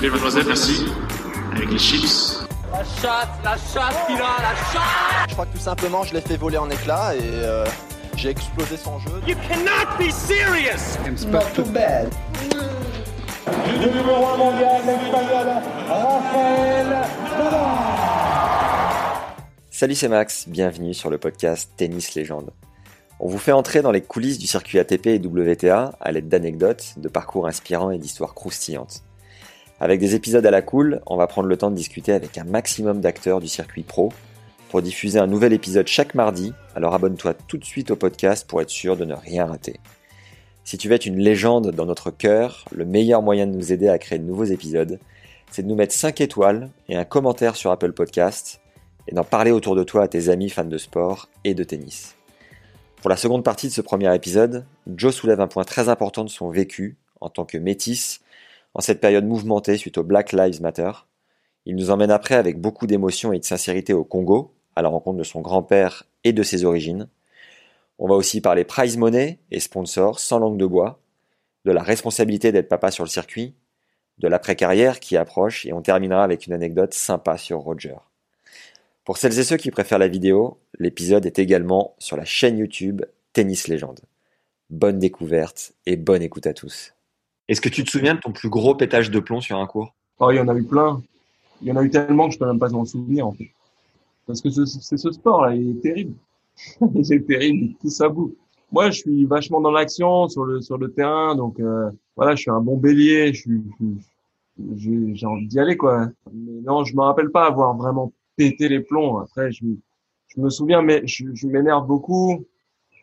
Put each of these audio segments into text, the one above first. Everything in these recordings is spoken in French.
Plaît, mademoiselle, merci. Avec les chips. La chatte, la chatte qu'il a, la chatte Je crois que tout simplement, je l'ai fait voler en éclats et euh, j'ai explosé son jeu. You cannot be serious Not too bad. du numéro 1 mondial, l'espagnol Rafael Salut, c'est Max, bienvenue sur le podcast Tennis Légende. On vous fait entrer dans les coulisses du circuit ATP et WTA à l'aide d'anecdotes, de parcours inspirants et d'histoires croustillantes. Avec des épisodes à la cool, on va prendre le temps de discuter avec un maximum d'acteurs du circuit pro pour diffuser un nouvel épisode chaque mardi, alors abonne-toi tout de suite au podcast pour être sûr de ne rien rater. Si tu veux être une légende dans notre cœur, le meilleur moyen de nous aider à créer de nouveaux épisodes, c'est de nous mettre 5 étoiles et un commentaire sur Apple Podcast et d'en parler autour de toi à tes amis fans de sport et de tennis. Pour la seconde partie de ce premier épisode, Joe soulève un point très important de son vécu en tant que métis en cette période mouvementée suite au Black Lives Matter. Il nous emmène après avec beaucoup d'émotion et de sincérité au Congo, à la rencontre de son grand-père et de ses origines. On va aussi parler prize money et sponsors sans langue de bois, de la responsabilité d'être papa sur le circuit, de l'après-carrière qui approche et on terminera avec une anecdote sympa sur Roger. Pour celles et ceux qui préfèrent la vidéo, l'épisode est également sur la chaîne YouTube Tennis Légende. Bonne découverte et bonne écoute à tous. Est-ce que tu te souviens de ton plus gros pétage de plomb sur un cours? Oh, il y en a eu plein. Il y en a eu tellement que je peux même pas m'en souvenir, en fait. Parce que ce- c'est ce sport-là, il est terrible. il est terrible, pousse à bout. Moi, je suis vachement dans l'action sur le terrain, donc euh, voilà, je suis un bon bélier. Je suis, j'ai envie d'y aller, quoi. Mais non, je me rappelle pas avoir vraiment pété les plombs. Après, je, je me souviens, mais je m'énerve beaucoup.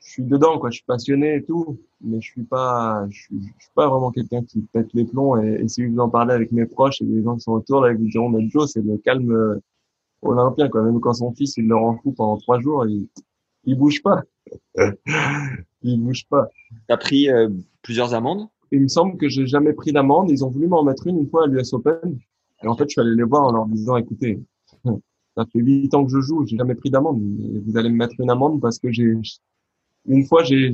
Je suis dedans, quoi. Je suis passionné et tout, mais je suis pas, je suis, je suis pas vraiment quelqu'un qui pète les plombs. Et, et si vous en parlez avec mes proches et les gens qui sont autour, là, ils vous diront, mais Joe, c'est le calme euh, olympien, quoi. Même quand son fils, il le rend fou pendant trois jours, il, il bouge pas. il bouge pas. T'as pris euh, plusieurs amendes? Il me semble que j'ai jamais pris d'amende. Ils ont voulu m'en mettre une une fois à l'US Open. Et en fait, je suis allé les voir en leur disant, écoutez, ça fait huit ans que je joue, j'ai jamais pris d'amende. Vous allez me mettre une amende parce que j'ai, une fois, j'ai,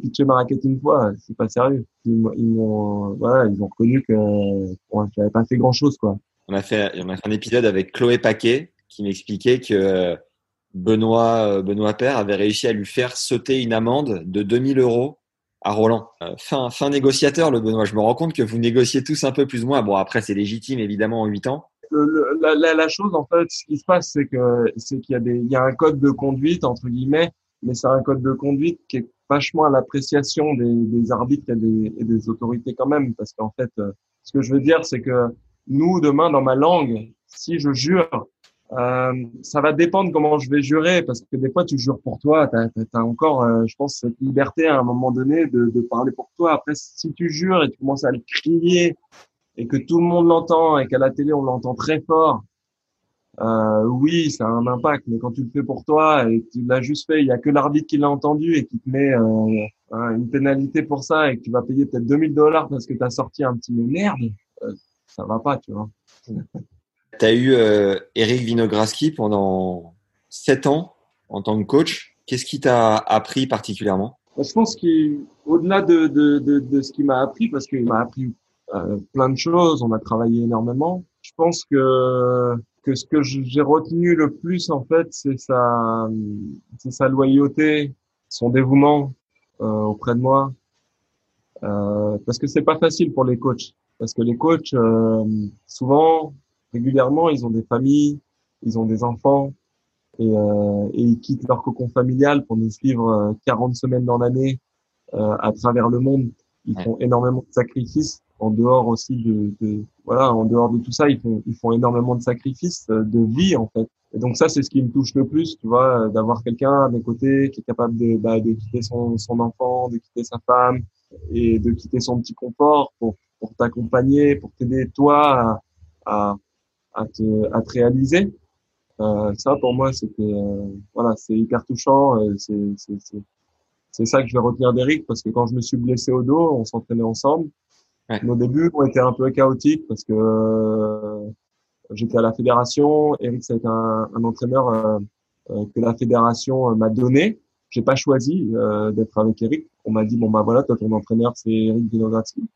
pitché ma raquette une fois. C'est pas sérieux. Ils ils m'ont- voilà, ils ont reconnu que, ouais, j'avais pas fait grand chose, quoi. on a, fait, on a fait un épisode avec Chloé Paquet qui m'expliquait que Benoît, euh, Benoît Père avait réussi à lui faire sauter une amende de 2000 euros à Roland. Euh, fin, fin négociateur, le Benoît. Je me rends compte que vous négociez tous un peu plus ou moins. Bon, après, c'est légitime, évidemment, en 8 ans. le- le- la, la, la chose en fait, ce qui se passe, c'est que c'est qu'il y a des, il y a un code de conduite entre guillemets, mais c'est un code de conduite qui est vachement à l'appréciation des, des arbitres et des, et des autorités quand même, parce qu'en fait, euh, ce que je veux dire, c'est que nous demain dans ma langue, si je jure, euh, ça va dépendre comment je vais jurer, parce que des fois tu jures pour toi, t'as as, encore, euh, je pense, cette liberté à un moment donné de, de parler pour toi. Après, si tu jures et tu commences à le crier et que tout le monde l'entend et qu'à la télé on l'entend très fort, euh, oui, ça a un impact. Mais quand tu le fais pour toi et que tu l'as juste fait, il y a que l'arbitre qui l'a entendu et qui te met euh, hein, une pénalité pour ça et que tu vas payer peut-être 2000 dollars parce que tu as sorti un petit merde, euh, ça va pas, tu vois. Tu as eu euh, Eric Vinograski pendant 7 ans en tant que coach. Qu'est-ce qui t'a appris particulièrement? Je pense qu'au-delà de, de, de, de ce qu'il m'a appris, parce qu'il m'a appris plein de choses, on a travaillé énormément. Je pense que que ce que j'ai retenu le plus en fait, c'est sa c'est sa loyauté, son dévouement euh, auprès de moi, euh, parce que c'est pas facile pour les coachs, parce que les coachs euh, souvent régulièrement ils ont des familles, ils ont des enfants et, euh, et ils quittent leur cocon familial pour nous suivre euh, 40 semaines dans l'année euh, à travers le monde. Ils font énormément de sacrifices en dehors aussi de, de voilà en dehors de tout ça ils font ils font énormément de sacrifices euh, de vie en fait et donc ça c'est ce qui me touche le plus tu vois euh, d'avoir quelqu'un à mes côtés qui est capable de bah, de quitter son son enfant de quitter sa femme et de quitter son petit confort pour pour t'accompagner, pour t'aider toi à, à, à, te, à te réaliser. Euh, ça, pour moi, c'était euh, voilà, c'est hyper touchant. C'est c'est c'est ça que je vais retenir d'Eric parce que quand je me suis blessé au dos, on s'entraînait ensemble. Nos débuts ont été un peu chaotiques parce que euh, j'étais à la fédération. Eric, ça a été un, un entraîneur euh, euh, que la fédération m'a donné. J'ai pas choisi d'être avec Eric. On m'a dit bon bah voilà, toi ton entraîneur c'est Eric Vinogradski.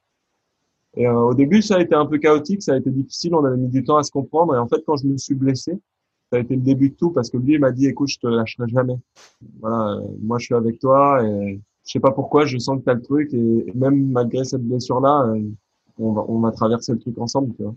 Et au début, ça a été un peu chaotique, ça a été difficile. On avait mis du temps à se comprendre. Et en fait, quand je me suis blessé, ça a été le début de tout parce que lui il m'a dit écoute je te lâcherai jamais voilà euh, moi je suis avec toi et je sais pas pourquoi je sens que tu as le truc et, même malgré cette blessure là euh, on va on va traverser le truc ensemble tu vois.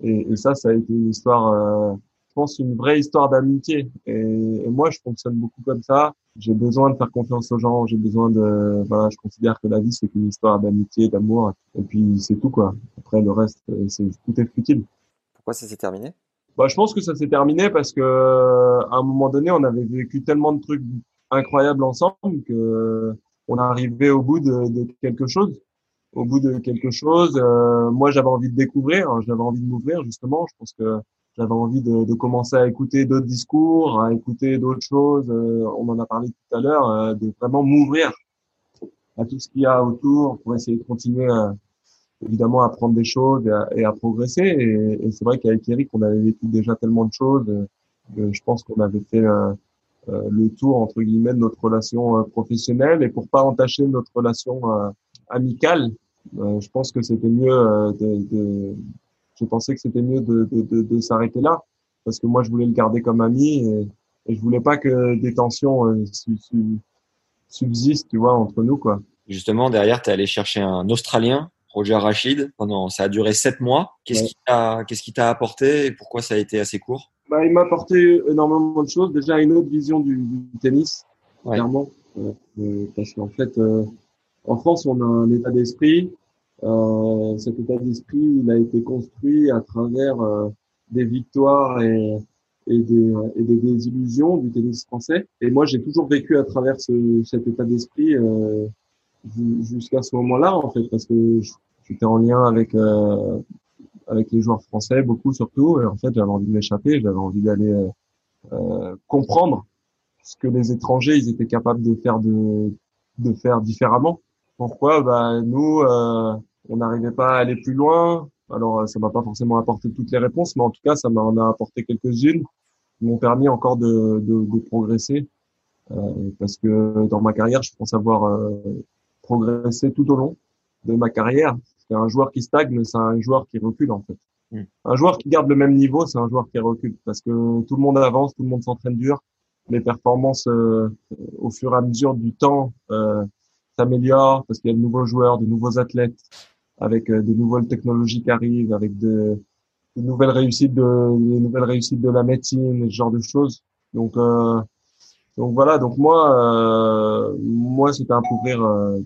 Et, et ça ça a été une histoire euh, je pense une vraie histoire d'amitié. Et, et, moi je fonctionne beaucoup comme ça. J'ai besoin de faire confiance aux gens. J'ai besoin de voilà je considère que la vie c'est une histoire d'amitié d'amour. Et puis c'est tout quoi. Après le reste c'est tout est futile pourquoi ça s'est terminé? Bah, je pense que ça s'est terminé parce que à un moment donné, on avait vécu tellement de trucs incroyables ensemble que on arrivait au bout de, de quelque chose. Au bout de quelque chose, euh, moi j'avais envie de découvrir, hein, j'avais envie de m'ouvrir justement. Je pense que j'avais envie de, de, commencer à écouter d'autres discours, à écouter d'autres choses. Euh, on en a parlé tout à l'heure, euh, de vraiment m'ouvrir à tout ce qu'il y a autour pour essayer de continuer à, évidemment apprendre des choses et à, et à progresser. Et, et c'est vrai qu'avec Eric, on avait vécu déjà tellement de choses. que je pense qu'on avait fait euh, euh, le tour entre guillemets de notre relation euh, professionnelle. Et pour pas entacher notre relation amicale, je pense que c'était mieux de, de, je pensais que c'était mieux de, de, de, s'arrêter là parce que moi je voulais le garder comme ami et, et je voulais pas que des tensions subsistent, tu vois, entre nous quoi. Justement, derrière, tu es allé chercher un Australien Roger Rachid. Pendant, ça a duré sept mois. Qu'est-ce qui t'a, qu'est-ce qui t'a apporté et pourquoi ça a été assez court? Bah, il m'a apporté énormément de choses. Déjà une autre vision du, du tennis, clairement, euh, euh, parce qu'en fait, euh, en France, on a un état d'esprit. Euh, cet état d'esprit, il a été construit à travers euh, des victoires et, et, des, et des désillusions du tennis français. Et moi, j'ai toujours vécu à travers ce, cet état d'esprit jusqu'à ce moment-là, en fait, parce que j'étais en lien avec euh, avec les joueurs français, beaucoup surtout. Et en fait, j'avais envie de m'échapper, j'avais envie d'aller euh, euh, comprendre ce que les étrangers ils étaient capables de faire de de faire différemment. Pourquoi? Bah nous, euh, on n'arrivait pas à aller plus loin. Alors, ça m'a pas forcément apporté toutes les réponses, mais en tout cas, ça m'en a apporté quelques-unes qui m'ont permis encore de, de, de progresser. Euh, parce que dans ma carrière, je pense avoir euh, progressé tout au long de ma carrière. Un joueur qui stagne, c'est un joueur qui recule en fait. Mm. Un joueur qui garde le même niveau, c'est un joueur qui recule parce que tout le monde avance, tout le monde s'entraîne dur. Les performances euh, au fur et à mesure du temps euh, s'améliorent parce qu'il y a de nouveaux joueurs, de nouveaux athlètes avec euh, de nouvelles technologies qui arrivent, avec de, de, nouvelles réussites de les nouvelles réussites de la médecine, ce genre de choses. Donc euh, donc voilà, donc moi euh, moi c'était un couvrir euh,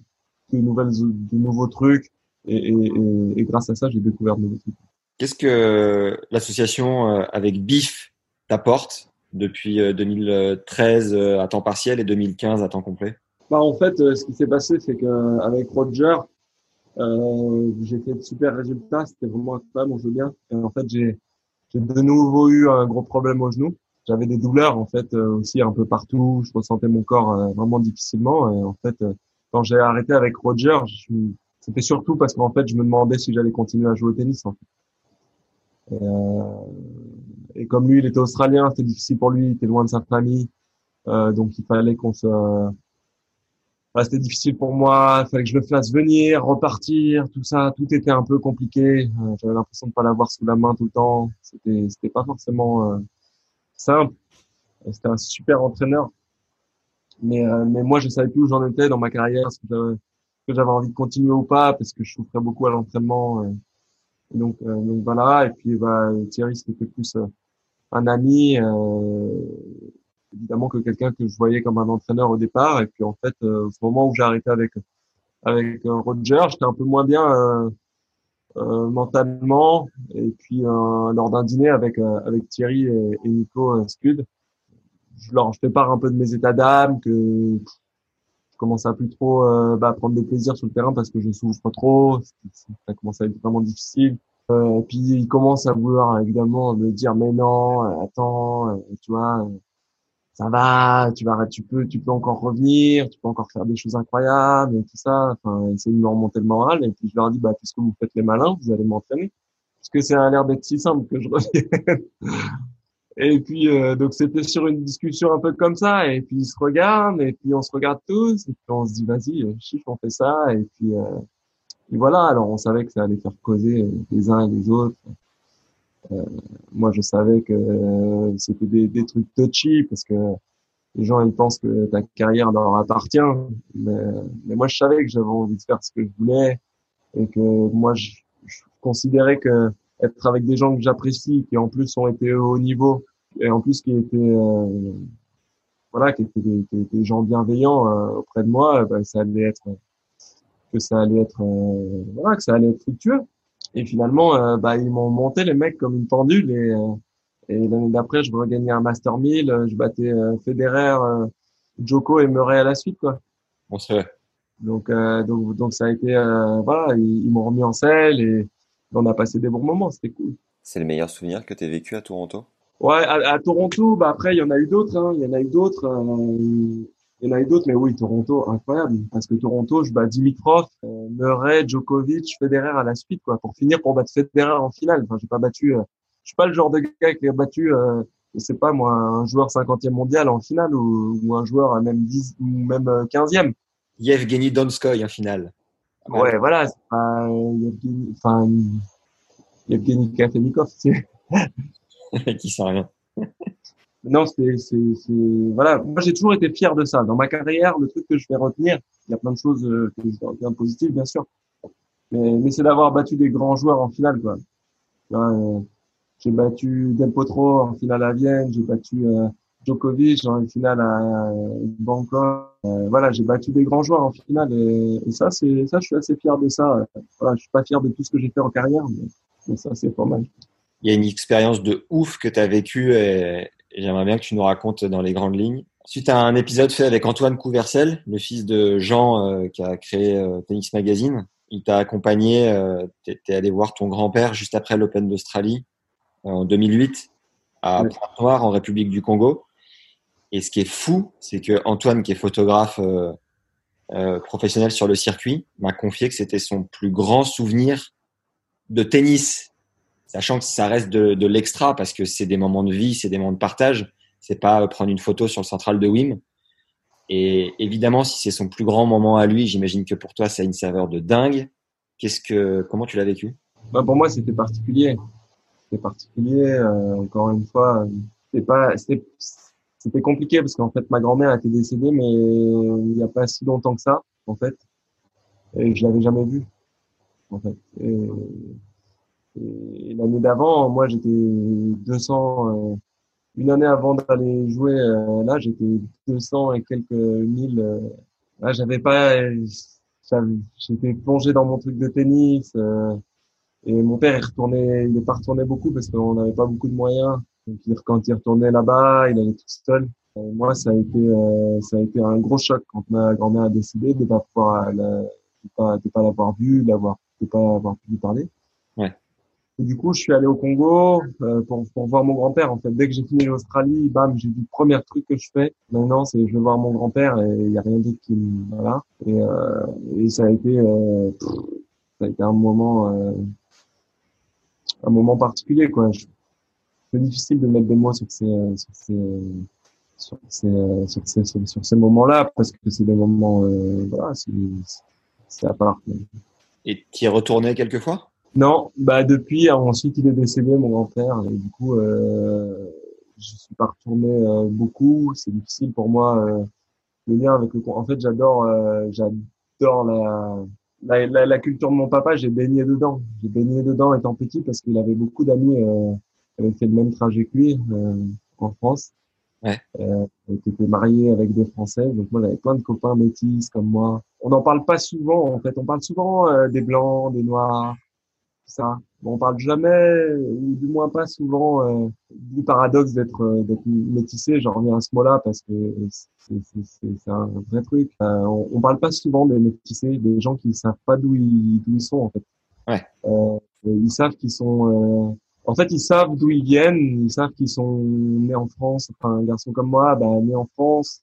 de nouvelles, de nouveaux trucs. Et, et, et, grâce à ça, j'ai découvert de nouveaux trucs. Qu'est-ce que l'association euh, avec BIF t'apporte depuis 2013 euh, euh, à temps partiel et 2015 à temps complet? Bah, En fait, ce qui s'est passé, c'est qu'avec Roger, euh, j'ai fait de super résultats. C'était vraiment incroyable, on joue bien. Et en fait, j'ai de nouveau eu un gros problème au genou. J'avais des douleurs en fait aussi un peu partout. Je ressentais mon corps vraiment difficilement. Et en fait, quand j'ai arrêté avec Roger, c'était surtout parce qu'en fait, je me demandais si j'allais continuer à jouer au tennis. En fait. et, euh, et, comme lui, il était australien, c'était difficile pour lui, il était loin de sa famille, euh, donc il fallait qu'on se. Enfin, c'était difficile pour moi, il fallait que je le fasse venir, repartir, tout ça, tout était un peu compliqué. Euh, J'avais l'impression de pas l'avoir sous la main tout le temps. C'était, c'était pas forcément euh, simple. C'était un super entraîneur, mais, euh, mais moi, je savais plus où j'en étais dans ma carrière, ce que j'avais envie de continuer ou pas, parce que je souffrais beaucoup à l'entraînement. Euh, donc, euh, donc voilà. Et puis bah, Thierry, c'était plus un ami, évidemment que quelqu'un que je voyais comme un entraîneur au départ. Et puis en fait, au moment où j'ai arrêté avec avec Roger, j'étais un peu moins bien euh, mentalement. Et puis lors d'un dîner avec avec Thierry et, et Nico Scud, je leur fais part un peu de mes états d'âme, que commence à plus trop euh, bah, prendre des plaisirs sur le terrain parce que je souffre trop. Ça commence à être vraiment difficile. Euh, et puis il commence à vouloir évidemment me dire mais non, euh, attends, euh, tu vois, ça va, tu vas, tu peux, tu peux encore revenir, tu peux encore faire des choses incroyables et tout ça. Enfin, essayer de me remonter le moral. Et puis je leur dis bah puisque vous faites les malins, vous allez m'entraîner. Parce que ça a l'air d'être si simple que je revienne. Et puis euh, donc c'était sur une discussion un peu comme ça, et puis ils se regardent, et puis on se regarde tous, et puis on se dit vas-y, euh, chiffre, on fait ça, et puis, euh, et voilà. Alors on savait que ça allait faire causer les uns et les autres. Euh, moi je savais que c'était des, des trucs touchy parce que les gens ils pensent que ta carrière leur appartient, mais, mais moi je savais que j'avais envie de faire ce que je voulais et que moi je, je considérais que être avec des gens que j'apprécie, qui en plus ont été au haut niveau, et en plus qui étaient euh, voilà, qui étaient des, gens bienveillants euh, auprès de moi, bah, ça allait être que ça allait être euh, voilà, que ça allait être fructueux. Et finalement, bah, ils m'ont monté les mecs comme une pendule et euh, et l'année d'après, je regagnais un Master 1000, je battais Federer, Joko et Murray à la suite quoi. On se Donc donc donc ça a été voilà, ils, ils m'ont remis en selle et on a passé des bons moments, c'était cool. C'est le meilleur souvenir que tu as vécu à Toronto? Ouais, à, à, Toronto, bah après il y en a eu d'autres, hein. il y en a eu d'autres, euh, il y en a eu d'autres, mais oui, Toronto, incroyable, parce que Toronto, je bats Dimitrov, euh, Murray, Djokovic, Federer à la suite, quoi, pour finir pour battre Federer en finale. Enfin, j'ai pas battu, euh, je suis pas le genre de gars qui a battu, euh, je sais pas moi, un joueur 50e mondial en finale ou, ou un joueur même 10 ou même 15e. Yevgeny Donskoy en finale. Ouais, voilà, c'est pas Yevgeny, enfin Yevgeny Kafelnikov, c'est qui sent rien. non, c'est, c'est, c'est, voilà. Moi, j'ai toujours été fier de ça. Dans ma carrière, le truc que je vais retenir, il y a plein de choses euh, que je vais retenir positives, bien sûr. Mais, mais c'est d'avoir battu des grands joueurs en finale, quoi. Euh, j'ai battu Del Potro en finale à Vienne, j'ai battu euh, Djokovic en finale à Bangkok. Euh, voilà, j'ai battu des grands joueurs en finale et, et, ça, c'est ça, je suis assez fier de ça. Voilà, je suis pas fier de tout ce que j'ai fait en carrière, mais, mais ça, c'est pas mal il y a une expérience de ouf que tu as vécue et, et j'aimerais bien que tu nous racontes dans les grandes lignes. Suite à un épisode fait avec Antoine Couvercel, le fils de Jean euh, qui a créé euh, Tennis Magazine, il t'a accompagné, tu es allé voir ton grand-père juste après l'Open d'Australie en 2008 à Pointe-Noire en République du Congo. Et ce qui est fou, c'est que Antoine, qui est photographe euh, professionnel sur le circuit, m'a confié que c'était son plus grand souvenir de tennis sachant que ça reste de, l'extra parce que c'est des moments de vie, c'est des moments de partage. C'est pas prendre une photo sur le central de Wim. Et évidemment, si c'est son plus grand moment à lui, j'imagine que pour toi, ça a une saveur de dingue. Qu'est-ce que, comment tu l'as vécu? Bah Pour moi, c'était particulier. C'était particulier. Euh, encore une fois, c'était pas, c'était compliqué parce qu'en fait, ma grand-mère été décédée, mais il n'y a pas si longtemps que ça, en fait. Et je l'avais jamais vue, en fait. Et l'année d'avant, moi, j'étais 200. Euh, une année avant d'aller jouer euh, là, j'étais 200 et quelques mille. Euh, là, j'avais pas. J'étais plongé dans mon truc de tennis. et mon père, il retournait, il est pas retourné beaucoup parce qu'on n'avait pas beaucoup de moyens. Quand il retournait là-bas, il allait tout seul. moi, ça a été, ça a été un gros choc quand ma grand-mère a décidé de pas pouvoir, de pas, de pas l'avoir vue, d'avoir, de pas avoir pu lui parler. Ouais. Et du coup, je suis allé au Congo euh, pour, pour voir mon grand-père. En fait, dès que j'ai fini l'Australie, bam, j'ai dit le premier truc que je fais. Maintenant, c'est je vais voir mon grand-père et il y a rien d'autre qui me voilà. Et, euh, et ça a été euh, ça a été un moment euh, un moment particulier quoi. C'est difficile de mettre des mots sur ces sur ces sur ces sur ces, sur, sur ces moments-là parce que c'est des moments euh, voilà c'est à part. Et tu y es retourné quelquefois? Non, bah depuis, ensuite il est décédé, mon grand-père, et du coup, euh, je suis pas retourné euh, beaucoup. C'est difficile pour moi euh, le lien avec le. En fait, j'adore, euh, j'adore la, la, la, la, culture de mon papa. J'ai baigné dedans. J'ai baigné dedans étant petit parce qu'il avait beaucoup d'amis euh, avaient fait le même trajet que lui euh, en France. Ouais. Euh, qui étaient mariés avec des Français. Donc moi, j'avais plein de copains métis comme moi. On n'en parle pas souvent. En fait, on parle souvent des blancs, des noirs ça. on parle jamais, ou du moins pas souvent, euh, du paradoxe d'être euh, d'être métissé. J'en reviens à ce mot-là parce que c'est un vrai truc. Euh, on, on, parle pas souvent des métissés, des gens qui savent pas d'où ils, sont en fait. Ouais. Euh, ils savent qu'ils sont. Euh, en fait, ils savent d'où ils viennent. Ils savent qu'ils sont nés en France. Enfin, un garçon comme moi, bah, né en France,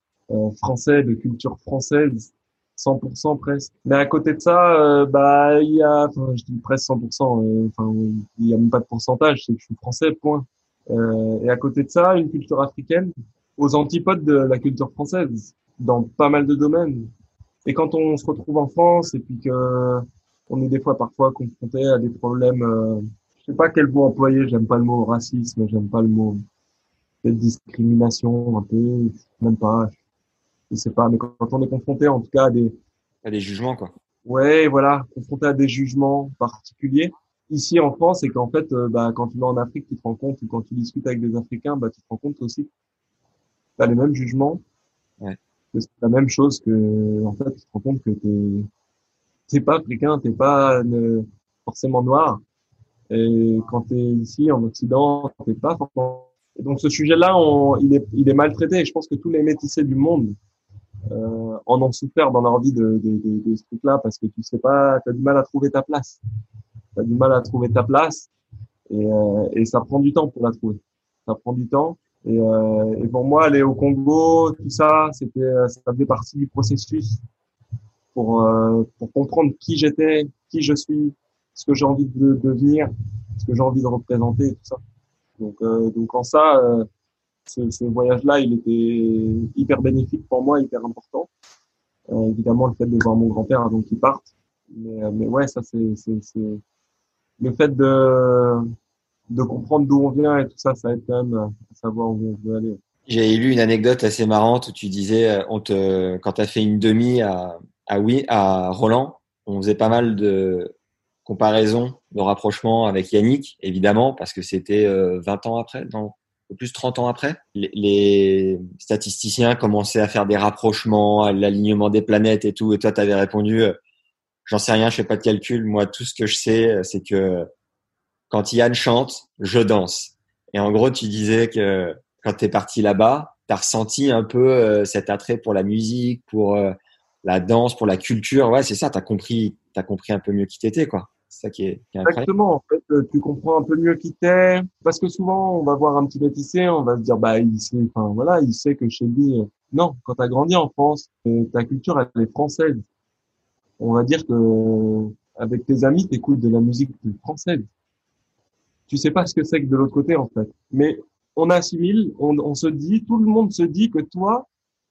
français de culture française 100% presque. Mais à côté de ça, euh, bah il y a, enfin je dis presque 100%. Euh, enfin il y a même pas de pourcentage, c'est que je suis français, point. Euh, et à côté de ça, une culture africaine aux antipodes de la culture française dans pas mal de domaines. Et quand on se retrouve en France et puis que on est des fois parfois confronté à des problèmes, euh, sais pas quel mot employer, j'aime pas le mot racisme, j'aime pas le mot discrimination un peu, même pas, je sais pas, mais quand on est confronté en tout cas à des à des jugements quoi. Ouais, voilà, confronté à des jugements particuliers. Ici en France, c'est qu'en fait, euh, bah, quand tu vas en Afrique, tu te rends compte, ou quand tu discutes avec des Africains, bah, tu te rends compte aussi que tu as les mêmes jugements. Ouais. Que c'est la même chose que, en fait, tu te rends compte que t'es, t'es pas africain, t'es pas ne, forcément noir. Et quand tu es ici en Occident, t'es pas forcément. Et donc ce sujet-là, il est, il est maltraité. Et je pense que tous les métissés du monde euh, en ont souffert dans leur vie de, de, de, de ce truc-là parce que tu sais pas, tu as du mal à trouver ta place. Tu as du mal à trouver ta place et, euh, et ça prend du temps pour la trouver. Ça prend du temps. Et, euh, et pour moi, aller au Congo, tout ça, c'était, ça faisait partie du processus pour, euh, pour comprendre qui j'étais, qui je suis, ce que j'ai envie de devenir, ce que j'ai envie de représenter, tout ça. Donc, euh, donc en ça, euh, ce, ce voyage-là, il était hyper bénéfique pour moi, hyper important. Euh, évidemment, le fait de voir mon grand-père avant qu'il parte. Mais, euh, mais ouais, ça, c'est le fait de, de comprendre d'où on vient et tout ça, ça aide quand même à savoir où on veut aller. J'ai lu une anecdote assez marrante où tu disais, euh, on te, quand tu as fait une demi à, à, oui, à Roland, on faisait pas mal de comparaisons, de rapprochements avec Yannick, évidemment, parce que c'était 20 ans après, non plus 30 ans après, les, statisticiens commençaient à faire des rapprochements, l'alignement des planètes et tout. Et toi, tu avais répondu, euh, j'en sais rien, je fais pas de calcul. Moi, tout ce que je sais, euh, c'est que quand Yann chante, je danse. Et en gros, tu disais que quand tu es parti là-bas, tu as ressenti un peu euh, cet attrait pour la musique, pour la danse, pour la culture. Ouais, c'est ça, tu as compris, as compris un peu mieux qui t'étais, quoi. Ça qui est, Exactement. En fait, euh, tu comprends un peu mieux qui t'es. Parce que souvent, on va voir un petit métissé, on va se dire, bah, il sait, voilà, il sait que chez lui, euh, non, quand tu as grandi en France, euh, ta culture, elle est française. On va dire que, avec tes amis, tu écoutes de la musique française. Tu sais pas ce que c'est que de l'autre côté, en fait. Mais on assimile, on, on se dit, tout le monde se dit que toi,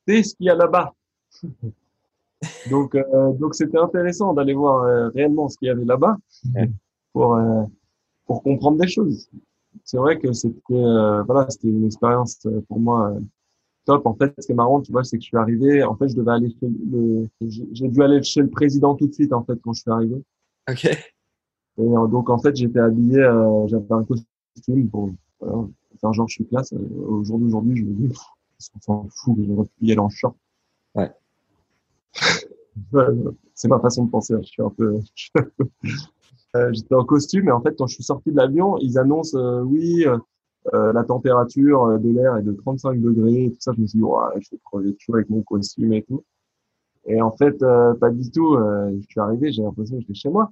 t'es ce qu'il y a là-bas. Donc, euh, donc c'était intéressant d'aller voir euh, réellement ce qu'il y avait là-bas pour euh, pour comprendre des choses. C'est vrai que c'était voilà, c'était une expérience pour moi top. En fait, ce qui est marrant, tu vois, c'est que je suis arrivé. En fait, je devais aller chez le, j'ai dû aller chez le président tout de suite en fait quand je suis arrivé. Ok. Et donc en fait, j'étais habillé, j'avais un costume pour voilà, faire genre je suis classe. Aujourd'hui, aujourd'hui, je me dis, on s'en fout, j'aurais pu y aller en short. Ouais c'est ma façon de penser. Hein. Je suis un peu. Euh, j'étais en costume et en fait, quand je suis sorti de l'avion, ils annoncent euh, oui, euh, la température de l'air est de 35 degrés tout ça. Je me suis dit, ouais, je vais crever chaud avec mon costume et tout. Et en fait, pas du tout. je suis arrivé, j'ai l'impression que j'étais chez moi.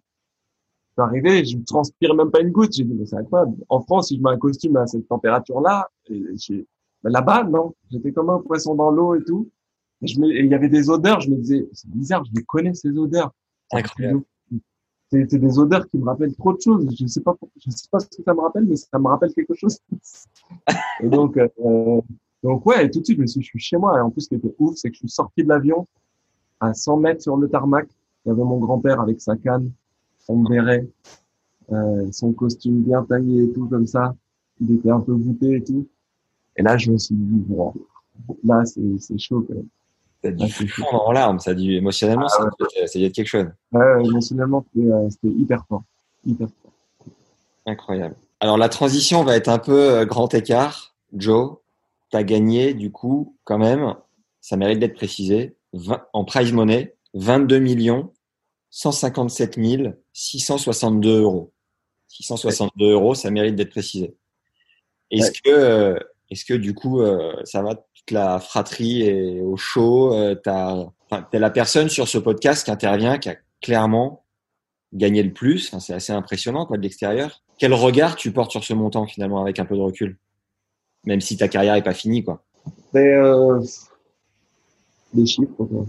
Je suis arrivé, je ne transpire même pas une goutte. J'ai dit, mais c'est incroyable. En France, si je mets un costume à cette température-là, ben là-bas, non. J'étais comme un poisson dans l'eau et tout il y avait des odeurs, je me disais, c'est bizarre, je les connais ces odeurs. C'est des odeurs qui me rappellent trop de choses. Je sais pas, je sais pas ce que ça me rappelle, mais ça me rappelle quelque chose. et donc, euh, donc ouais, tout de suite, je me suis, je suis chez moi. Et en plus, ce qui était ouf, c'est que je suis sorti de l'avion à 100 mètres sur le tarmac. Il y avait mon grand-père avec sa canne, son béret, euh, son costume bien taillé et tout comme ça. Il était un peu voûté et tout. Et là, je me suis dit, bon, là, c'est chaud quand même. Ça a dû fondre en larmes, ça a dû émotionnellement, ah, ça, a dû être quelque chose. Ouais, émotionnellement, euh, c'était hyper fort. Hyper fort. Incroyable. Alors la transition va être un peu euh, grand écart. Joe, tu as gagné du coup quand même, ça mérite d'être précisé, en prize money, 22 millions 157 662 euros. 662 euros, ça mérite d'être précisé. Est-ce que, euh, est-ce que du coup, euh, ça va toute la fratrie est au chaud euh, T'as, la personne sur ce podcast qui intervient, qui a clairement gagné le plus. Enfin, c'est assez impressionnant, quoi, de l'extérieur. Quel regard tu portes sur ce montant finalement, avec un peu de recul, même si ta carrière est pas finie, quoi. Mais, euh, des chiffres, quoi.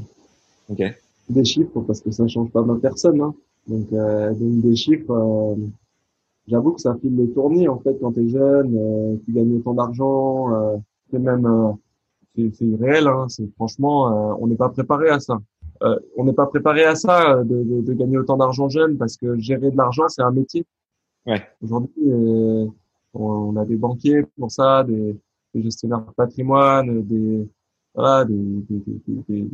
Ok. Des chiffres parce que ça change pas ma personne. Hein. Donc, euh, donc des chiffres. J'avoue que ça file le tournis en fait quand t'es jeune, euh, tu gagnes autant d'argent, euh, c'est même euh, c'est c'est irréel. Hein, c'est franchement, euh, on n'est pas préparé à ça. Euh, on n'est pas préparé à ça euh, de, de, de gagner autant d'argent jeune parce que gérer de l'argent c'est un métier. Ouais. Aujourd'hui, euh, on, on a des banquiers pour ça, des, des gestionnaires de patrimoine, des voilà, des, des, des, des,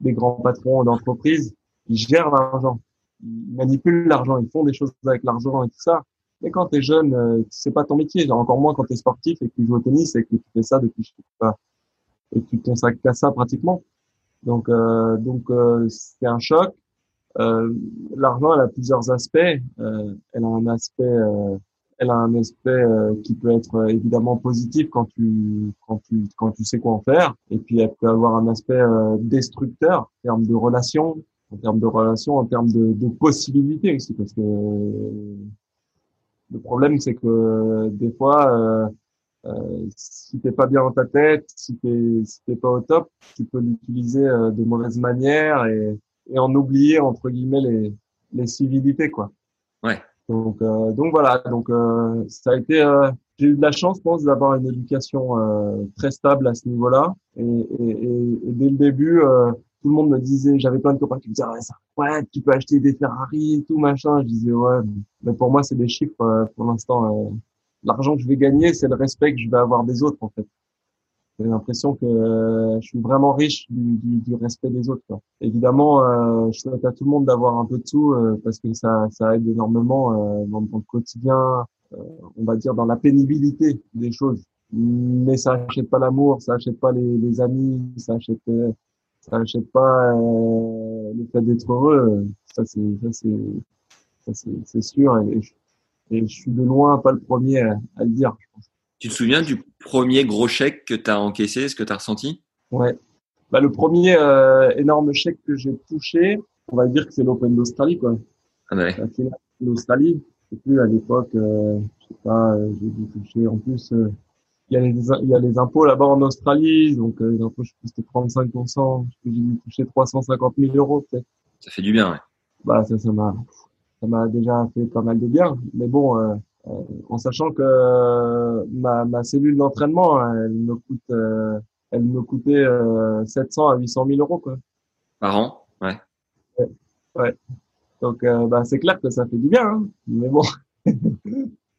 des grands patrons d'entreprise qui gèrent l'argent ils manipulent l'argent, ils font des choses avec l'argent et tout ça. Mais quand tu es jeune, euh, c'est pas ton métier. Encore moins quand tu es sportif et que tu joues au tennis et que tu fais ça depuis je sais pas, et que tu consacres qu'à ça pratiquement. Donc, euh, donc euh, c'est un choc. Euh, l'argent, elle a plusieurs aspects. Euh, elle a un aspect, euh, elle a un aspect qui peut être évidemment positif quand tu quand tu quand tu sais quoi en faire. Et puis elle peut avoir un aspect destructeur en termes de relations, en termes de relations, en termes de, de possibilités aussi, parce que le problème c'est que des fois, euh, euh, si t'es pas bien dans ta tête, si t'es si t'es pas au top, tu peux l'utiliser euh, de mauvaise manière et, et en oublier entre guillemets les les civilités quoi. Ouais. Donc euh, donc voilà, donc euh, ça a été euh, j'ai eu de la chance, je pense, d'avoir une éducation euh, très stable à ce niveau-là. Et, et, et, et dès le début, euh, tout le monde me disait, j'avais plein de copains qui me disaient, ça, ouais, tu peux acheter des Ferrari tout, machin. Je disais, ouais, mais pour moi, c'est des chiffres, euh, pour l'instant. Euh, L'argent que je vais gagner, c'est le respect que je vais avoir des autres, en fait. J'ai l'impression que euh, je suis vraiment riche du, du, du respect des autres. Quoi. Évidemment, euh, je souhaite à tout le monde d'avoir un peu de sous euh, parce que ça, ça aide énormément euh, dans, dans le quotidien, on va dire dans la pénibilité des choses. Mais ça achète pas l'amour, ça achète pas les, les amis, ça achète, ça achète pas euh, le fait d'être heureux. Ça c'est, ça c'est, ça c'est, c'est sûr. Et je, et je suis de loin pas le premier à, à le dire. Je pense. Tu te souviens du premier gros chèque que tu as encaissé, ce que tu as ressenti? Ouais. Bah, le premier euh, énorme chèque que j'ai touché, on va dire que c'est l'Open d'Australie, quoi. ah ouais. La finale d'Australie. Je sais plus, à l'époque, euh, je sais pas, euh, j'ai dû toucher. En plus, euh, il y a les, il y a les impôts là-bas en Australie, donc euh, les impôts, je pense que c'était 35%. J'ai dû toucher 350 000 euros, peut-être. Ça fait du bien, ouais. Bah, ça, ça m'a, ça m'a déjà fait pas mal de bien. Mais bon, euh, euh, en sachant que euh, ma, ma cellule d'entraînement, elle me coûte, euh, elle me coûtait euh, 700 à 800 000 euros, quoi. Par an, ouais. Donc, euh, bah, c'est clair que ça fait du bien, hein. mais bon,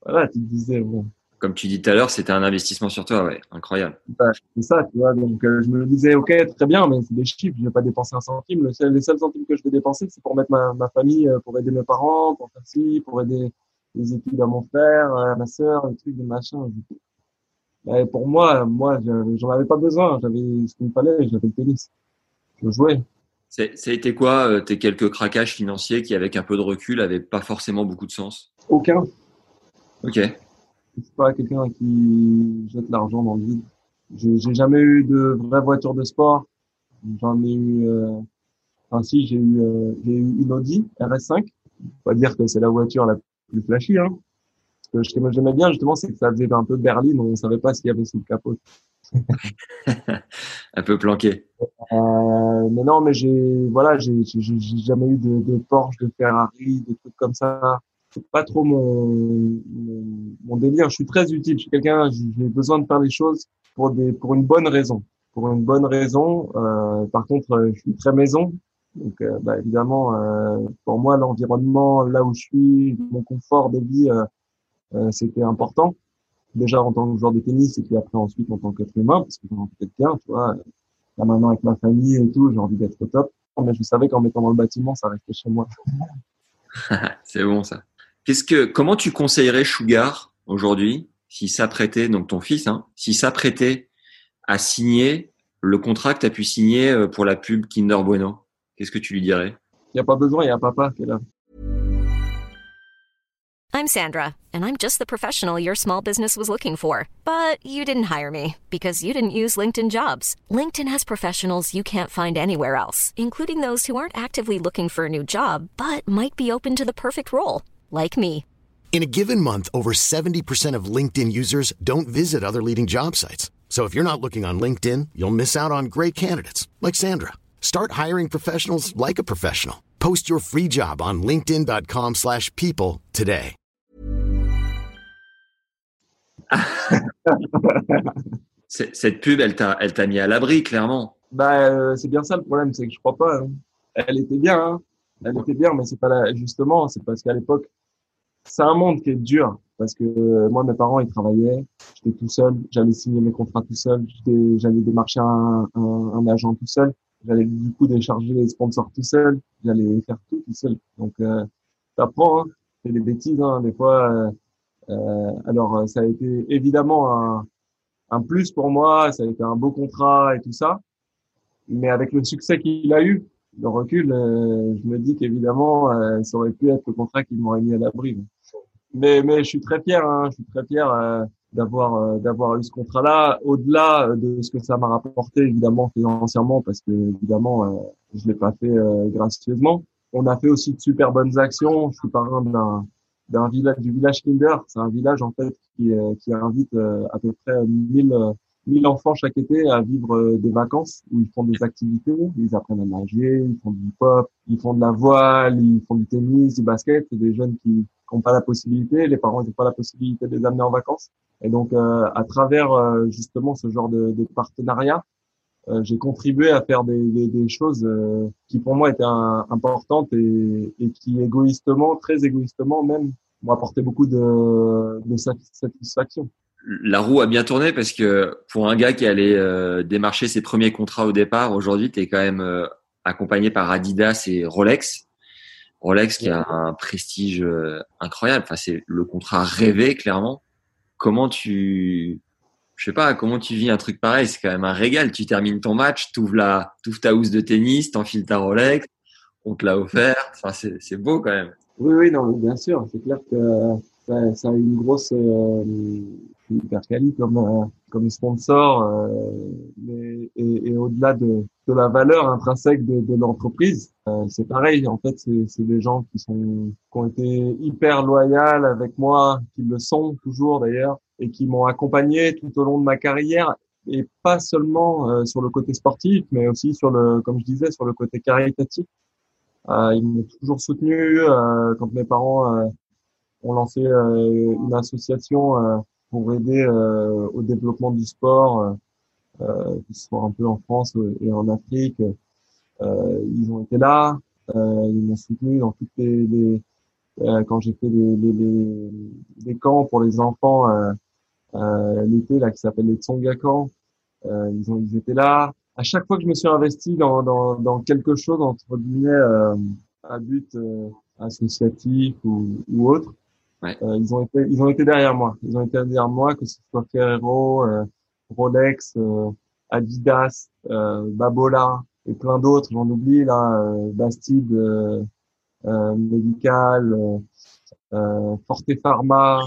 voilà, tu te disais, bon, Comme tu dis tout à l'heure, c'était un investissement sur toi, ouais. Incroyable. bah, c'est ça, tu vois. Donc, euh, je me disais, ok, très bien, mais c'est des chiffres, je vais pas dépenser un centime. Le seul, les seuls centimes que je vais dépenser, c'est pour mettre ma, ma famille, euh, pour aider mes parents, pour faire ci, pour aider les études à mon frère, à ma sœur, les trucs, des machins. Et pour moi, moi, j'en avais pas besoin. J'avais ce qu'il me fallait, j'avais le tennis. Je jouais. Ça a été quoi euh, tes quelques craquages financiers qui, avec un peu de recul, avaient pas forcément beaucoup de sens? Aucun. Ok. Je suis pas quelqu'un qui jette l'argent dans le vide. J'ai jamais eu de vraie voiture de sport. J'en ai eu, euh... enfin si, j'ai eu, euh, j'ai eu une Audi RS5. On va dire que c'est la voiture la plus flashy, hein. Ce que j'aimais bien justement, c'est que ça faisait un peu berline, on savait pas ce qu'il y avait sous le capot. Un peu planqué. Euh, mais non, mais j'ai, voilà, j'ai, jamais eu de, de Porsche, de Ferrari, des trucs comme ça. Pas trop mon, mon, mon délire. Je suis très utile. Je suis quelqu'un, j'ai besoin de faire les choses pour des, pour une bonne raison. Pour une bonne raison. Euh, par contre, euh, je suis très maison. Donc, euh, bah, évidemment, euh, pour moi, l'environnement, là où je suis, mon confort de vie, euh, c'était important. Déjà en tant que joueur de tennis et puis après ensuite en tant qu'être humain, parce que j'ai envie d'être bien, tu vois. Là maintenant avec ma famille et tout, j'ai envie d'être au top. Mais je savais qu'en mettant dans le bâtiment, ça restait chez moi. C'est bon ça. Qu'est-ce que, comment tu conseillerais Sugar aujourd'hui, s'il s'apprêtait, donc ton fils, hein, s'il s'apprêtait à signer le contrat que tu as pu signer euh, pour la pub Kinder Bueno? Qu'est-ce que tu lui dirais? Il n'y a pas besoin, il y a papa qui est là. I'm Sandra, and I'm just the professional your small business was looking for. But you didn't hire me because you didn't use LinkedIn jobs. LinkedIn has professionals you can't find anywhere else, including those who aren't actively looking for a new job but might be open to the perfect role, like me. In a given month, over 70% of LinkedIn users don't visit other leading job sites. So if you're not looking on LinkedIn, you'll miss out on great candidates like Sandra. Start hiring professionals like a professional. Post your free job on linkedin.com/people slash people today. Cette pub, elle t'a, elle t'a mis à l'abri, clairement. Bah, euh, c'est bien ça le problème, c'est que je crois pas. hein. Elle était bien, hein. elle était bien, mais c'est pas la, justement, c'est parce qu'à l'époque, c'est un monde qui est dur. Parce que euh, moi, mes parents, ils travaillaient, j'étais tout seul, j'allais signer mes contrats tout seul, j'allais démarcher un, un, un agent tout seul, j'allais du coup décharger les sponsors tout seul, j'allais faire tout tout seul. Donc, euh, t'apprends, hein. c'est des bêtises, hein, des fois. euh, euh, alors, ça a été évidemment un, un plus pour moi, ça a été un beau contrat et tout ça. Mais avec le succès qu'il a eu, le recul, euh, je me dis qu'évidemment, euh, ça aurait pu être le contrat qui m'aurait mis à l'abri. Mais, mais je suis très fier, hein, je suis très fier euh, d'avoir euh, d'avoir eu ce contrat-là. Au-delà de ce que ça m'a rapporté, évidemment financièrement, parce que évidemment, euh, je l'ai pas fait euh, gracieusement. On a fait aussi de super bonnes actions. Je suis parrain d'un d'un village du village Kinder. C'est un village en fait qui euh, qui invite euh, à peu près 1000 euh, 1000 enfants chaque été à vivre euh, des vacances où ils font des activités, ils apprennent à nager, ils font du hip-hop, ils font de la voile, ils font du tennis, du basket. C'est des jeunes qui n'ont pas la possibilité, les parents n'ont pas la possibilité de les amener en vacances. Et donc, euh, à travers euh, justement ce genre de, de partenariat, euh, j'ai contribué à faire des, des, des choses euh, qui pour moi étaient un- importantes et, et qui égoïstement, très égoïstement même, m'ont apporté beaucoup de, de sat- satisfaction. La roue a bien tourné parce que pour un gars qui allait euh, démarcher ses premiers contrats au départ, aujourd'hui, tu es quand même euh, accompagné par Adidas et Rolex. Rolex qui a un prestige euh, incroyable. Enfin, c'est le contrat rêvé, clairement. Comment tu, je sais pas, comment tu vis un truc pareil? C'est quand même un régal. Tu termines ton match, t'ouvres la, t'ouvres ta housse de tennis, t'enfiles ta Rolex, on te l'a offert. Enfin, c'est, c'est beau quand même. Oui, oui, non, bien sûr. C'est clair que ça, ça a une grosse, euh, hyper quali comme, euh, comme sponsor, euh, et, et au-delà de, de la valeur intrinsèque de, de l'entreprise, euh, c'est pareil. En fait, c'est, des gens qui sont, qui ont été hyper loyaux avec moi, qui le sont toujours d'ailleurs, et qui m'ont accompagné tout au long de ma carrière. Et pas seulement euh, sur le côté sportif, mais aussi sur le, comme je disais, sur le côté caritatif. Euh, ils m'ont toujours soutenu euh, quand mes parents euh, ont lancé une association pour aider euh, au développement du sport, euh, euh, que ce soit un peu en France et en Afrique. Euh, ils ont été là, ils m'ont soutenu dans toutes les, les quand j'ai fait des, des, des camps pour les enfants l'été là qui s'appelle les Tsonga camps. Ils ont ils étaient là. À chaque fois que je me suis investi dans dans, dans quelque chose entre guillemets à but associatif ou, ou autre, Euh, ils ont été ils ont été derrière moi. Ils ont été derrière moi que ce soit Ferrero, euh, Rolex, euh, Adidas, euh, Babola et plein d'autres. J'en oublie là, euh, Bastide, euh, Medical, Forte Pharma.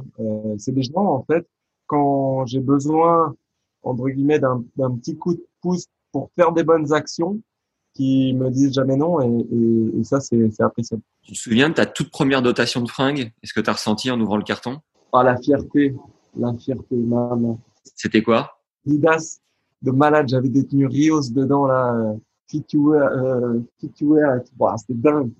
C'est des gens en fait quand j'ai besoin entre guillemets d'un petit coup de pouce pour faire des bonnes actions qui me disent jamais non et, et, et ça c'est appréciable. Tu te souviens de ta toute première dotation de fringues? Est-ce que tu as ressenti en ouvrant le carton? Ah la fierté, la fierté, maman. C'était quoi? Adidas de malade, j'avais des tenues Rios dedans là, euh, fit wear, euh. Ouah, c'était dingue.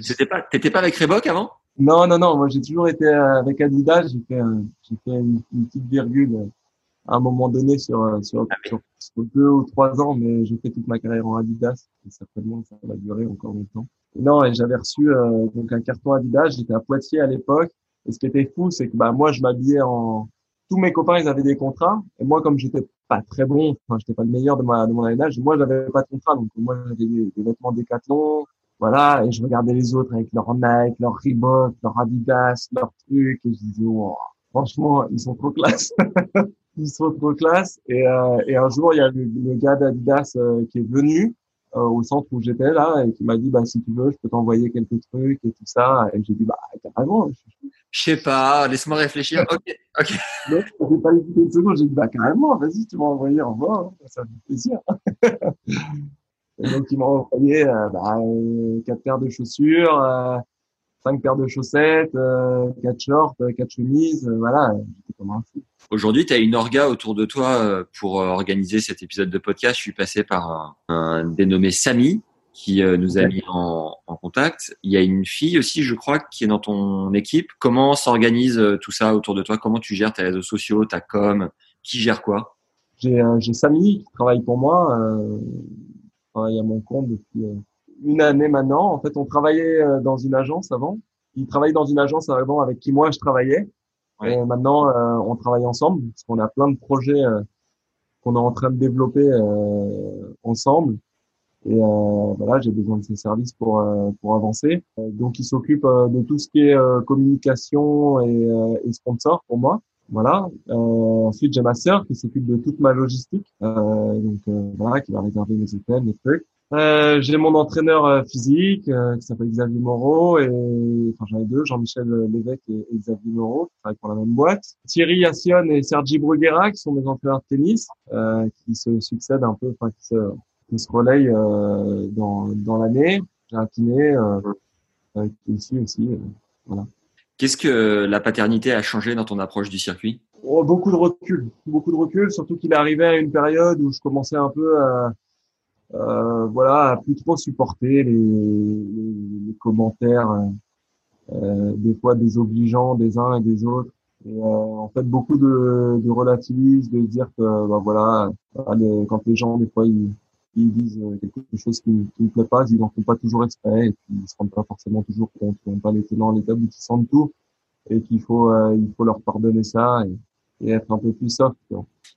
C'était pas, t'étais pas avec Reebok avant? Non, non, non, moi j'ai toujours été euh, avec Adidas, j'ai fait, un- j'ai fait une, une petite virgule euh, à un moment donné sur, euh, sur, sur, sur deux ou trois ans, mais j'ai fait toute ma carrière en Adidas, et certainement ça va durer encore longtemps. Non, et j'avais reçu euh, donc un carton Adidas, j'étais à Poitiers à l'époque, et ce qui était fou, c'est que bah moi je m'habillais en... Tous mes copains, ils avaient des contrats, et moi comme j'étais pas très bon, enfin j'étais pas le meilleur de, ma, de mon âge, moi j'avais pas de contrat, donc moi j'avais des, des vêtements Décathlon, voilà, et je regardais les autres avec leur Nike, leur Reebok, leur Adidas, leurs trucs, et je disais, wow, franchement, ils sont trop classe. ils sont trop classe. Et, euh, et un jour, il y a le, le gars d'Adidas euh, qui est venu euh, au centre où j'étais là et qui m'a dit, bah, si tu veux, je peux t'envoyer quelques trucs et tout ça. Et j'ai dit, bah, carrément. Je sais pas, laisse-moi réfléchir. Ok, ok. Non, j'ai pas hésité une seconde, j'ai dit, bah, carrément, vas-y, tu m'as envoyé, au revoir, ça fait plaisir. Et donc, il m'a envoyé, euh, bah, euh, quatre paires de chaussures, euh, cinq paires de chaussettes, euh, quatre shorts, euh, quatre chemises, euh, voilà, j'étais comme un fou. Aujourd'hui, tu as une orga autour de toi euh, pour organiser cet épisode de podcast. Je suis passé par un, un dénommé Samy qui nous a mis en, en contact. Il y a une fille aussi, je crois, qui est dans ton équipe. Comment s'organise tout ça autour de toi? Comment tu gères tes réseaux sociaux, ta com? Qui gère quoi? J'ai Samy qui travaille pour moi, je travaille à mon compte depuis une année maintenant. En fait, on travaillait euh, dans une agence avant. Il travaillait dans une agence avant avec qui moi je travaillais. Et maintenant, euh, on travaille ensemble parce qu'on a plein de projets euh, qu'on est en train de développer euh, ensemble. Et euh, voilà, j'ai besoin de ses services pour euh, pour avancer. Donc, il s'occupe euh, de tout ce qui est euh, communication et, euh, et sponsor pour moi. Voilà. Euh, ensuite, j'ai ma sœur qui s'occupe de toute ma logistique. Euh, donc euh, voilà, qui va réserver mes hôtels, mes trucs. Euh, j'ai mon entraîneur euh, physique euh, qui s'appelle Xavier Moreau et enfin j'en ai deux, Jean-Michel Lévesque et, et Xavier Moreau qui travaillent pour la même boîte. Thierry Assion et Sergi Bruguera qui sont mes entraîneurs de tennis euh, qui se succèdent un peu, enfin qui se, qui se relayent euh, dans, dans l'année. J'ai un kiné euh, euh, qui est ici aussi. euh, voilà. Qu'est-ce que la paternité a changé dans ton approche du circuit? Oh, beaucoup de recul, beaucoup de recul, surtout qu'il est arrivé à une période où je commençais un peu à, euh, voilà, à plus trop supporter les, les, les commentaires, euh, euh, des fois désobligeants des uns et des autres. Et, euh, en fait, beaucoup de, de relativisme, de dire que, bah, voilà, les- quand les gens, des fois, ils, ils disent euh, quelque chose qui ne me plaît pas, ils n'en font pas toujours exprès, et puis ils se rendent pas forcément toujours compte, ils n'ont pas les tenants, les aboutissants de tout, et qu'il faut, euh, il faut leur pardonner ça et être un peu plus soft.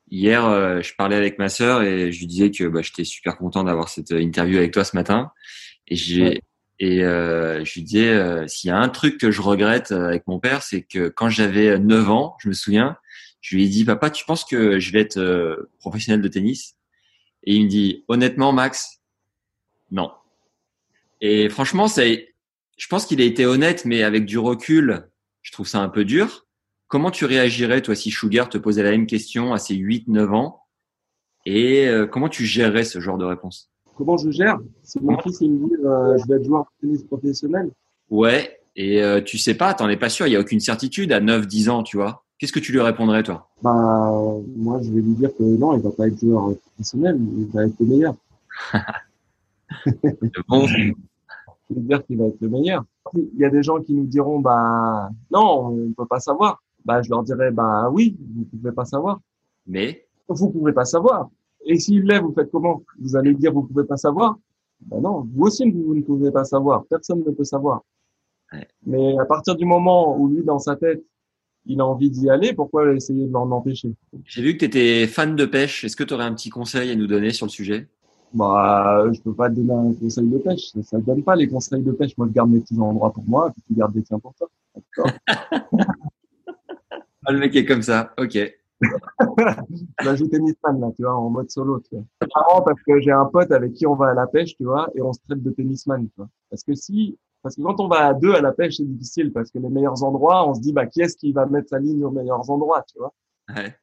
Hier, euh, je parlais avec ma sœur et je lui disais que bah, j'étais super content d'avoir cette euh, interview avec toi ce matin. Et j'ai Ouais. et euh, je lui disais euh, s'il y a un truc que je regrette avec mon père, c'est que quand j'avais 9 ans, je me souviens, je lui ai dit papa, tu penses que je vais être professionnel de tennis? Et il me dit honnêtement Max, non. Et franchement, c'est je pense qu'il a été honnête mais avec du recul, je trouve ça un peu dur. Comment tu réagirais, toi, si Sugar te posait la même question à ses 8-9 ans? Et euh, comment tu gérerais ce genre de réponse? Comment je gère? Si mon fils il me dit euh, je vais être joueur de tennis professionnel, Ouais, et euh, tu sais pas, t'en es pas sûr, il y a aucune certitude à 9-10 ans, tu vois. Qu'est-ce que tu lui répondrais, toi? Bah euh, moi je vais lui dire que non, il va pas être joueur professionnel, il va être le meilleur. Bon, Je dire qu'il va être le meilleur. Il y a des gens qui nous diront bah non, on ne peut pas savoir. Bah je leur dirais bah oui, vous pouvez pas savoir. mais Vous pouvez pas savoir. Et s'il l'est, vous faites comment? Vous allez dire vous pouvez pas savoir? Ben non, vous aussi vous ne pouvez pas savoir. Personne ne peut savoir. Ouais. Mais à partir du moment où lui dans sa tête, il a envie d'y aller, pourquoi essayer de l'en empêcher? J'ai vu que tu étais fan de pêche. Est-ce que tu aurais un petit conseil à nous donner sur le sujet? Bah, je peux pas te donner un conseil de pêche. Ça, ça donne pas les conseils de pêche. Moi, je garde mes petits endroits pour moi, puis tu gardes les tiens pour toi. Ah, le mec est comme ça, ok. Je joue tennisman là, tu vois, en mode solo. Tu vois. C'est marrant parce que j'ai un pote avec qui on va à la pêche, tu vois, et on se traite de tennisman, tu vois. Parce que si, parce que quand on va à deux à la pêche, c'est difficile parce que les meilleurs endroits, on se dit bah qui est-ce qui va mettre sa ligne aux meilleurs endroits, tu vois. Ouais.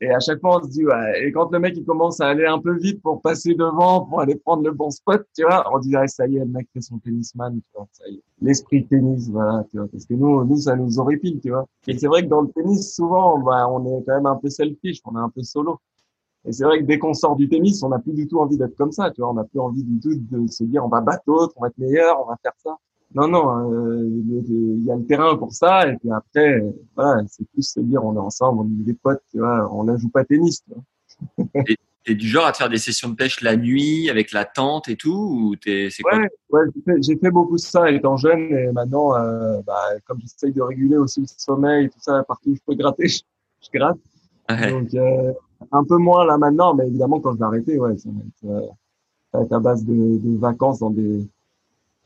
Et à chaque fois, on se dit ouais. Et quand le mec il commence à aller un peu vite pour passer devant, pour aller prendre le bon spot, tu vois, on dit ah, ça y est, le mec fait son tennisman, tu vois, ça y est. L'esprit tennis, voilà, tu vois. Parce que nous, nous, ça nous horripile, tu vois. Et c'est vrai que dans le tennis, souvent, bah, on est quand même un peu selfish, on est un peu solo. Et c'est vrai que dès qu'on sort du tennis, on n'a plus du tout envie d'être comme ça, tu vois. On n'a plus envie du tout de se dire on va battre l'autre, on va être meilleur, on va faire ça. Non, non, euh, il y a le terrain pour ça. Et puis après, euh, voilà, c'est plus se dire on est ensemble, on est des potes, tu vois. On ne joue pas tennis, tu vois. T'es du genre à te faire des sessions de pêche la nuit avec la tente et tout ou t'es c'est quoi? Ouais, ouais j'ai fait, j'ai fait beaucoup ça étant jeune et maintenant, euh, bah, comme j'essaye de réguler aussi le sommeil, tout ça, partout où je peux gratter, je, je gratte. Ouais. Donc, euh, un peu moins là maintenant, mais évidemment, quand je vais arrêter, ouais, ça va être, euh, ça va être à base de, de vacances dans des,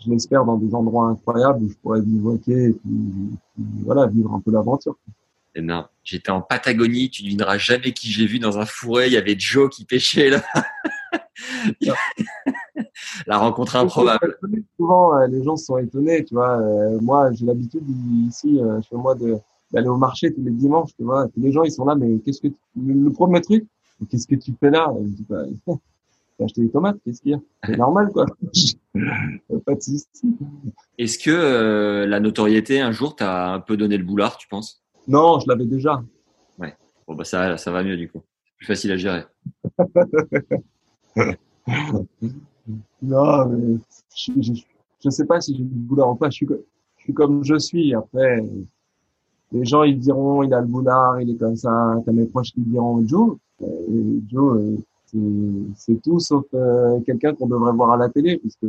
je l'espère, dans des endroits incroyables où je pourrais bivouaquer et puis, puis voilà, vivre un peu l'aventure. Non, j'étais en Patagonie, tu devineras jamais qui j'ai vu dans un fourré, il y avait Joe qui pêchait là. la rencontre improbable. Souvent, euh, les gens sont étonnés, tu vois. Euh, moi, j'ai l'habitude ici, euh, chez moi, d'aller au marché tous les dimanches, tu vois. les gens, ils sont là, mais qu'est-ce que tu... le, premier truc, qu'est-ce que tu fais là? Je j'ai acheté des tomates, qu'est-ce qu'il y a? C'est normal, quoi. pas de Est-ce que la notoriété, un jour, t'a un peu donné le boulard, tu penses? Non, je l'avais déjà. Ouais. Bon, bah ça, ça va mieux, du coup. Plus facile à gérer. non, mais je, je, sais pas si j'ai du boulard ou pas. Je suis, je suis comme je suis. Après, les gens, ils diront, il a le boulard, il est comme ça. T'as mes proches qui diront, Joe, et Joe, c'est tout sauf euh, quelqu'un qu'on devrait voir à la télé, parce que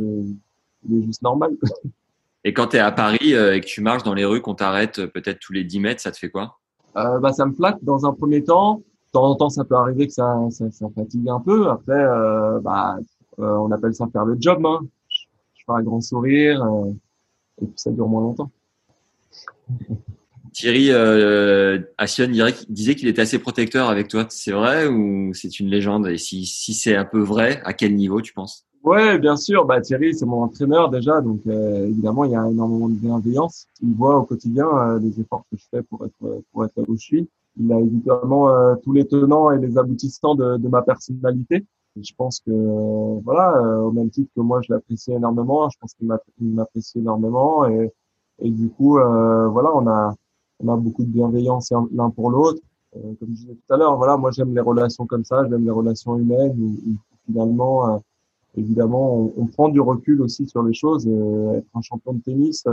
il est juste normal. Et quand tu es à Paris euh, et que tu marches dans les rues, qu'on t'arrête euh, peut-être tous les 10 mètres, ça te fait quoi? Euh, bah, Ça me flatte dans un premier temps temps en temps, ça peut arriver que ça, ça, ça fatigue un peu. Après, bah, on appelle ça faire le job. Hein. Je, fais un grand sourire et puis ça dure moins longtemps. Thierry euh, Assion disait qu'il était assez protecteur avec toi. C'est vrai ou c'est une légende? Et si, si c'est un peu vrai, à quel niveau tu penses? Ouais, bien sûr. Bah, Thierry, c'est mon entraîneur déjà, donc euh, évidemment, il y a énormément de bienveillance. Il voit au quotidien euh, les efforts que je fais pour être pour être où je suis il a évidemment euh, tous les tenants et les aboutissants de, de ma personnalité. je pense que voilà, euh, au même titre que moi, je l'apprécie énormément. Je pense qu'il m'apprécie énormément et, et du coup, euh, voilà, on a on a beaucoup de bienveillance l'un pour l'autre. comme je disais tout à l'heure, voilà, moi j'aime les relations comme ça, j'aime les relations humaines où, finalement, évidemment, on, on, prend du recul aussi sur les choses. être un champion de tennis,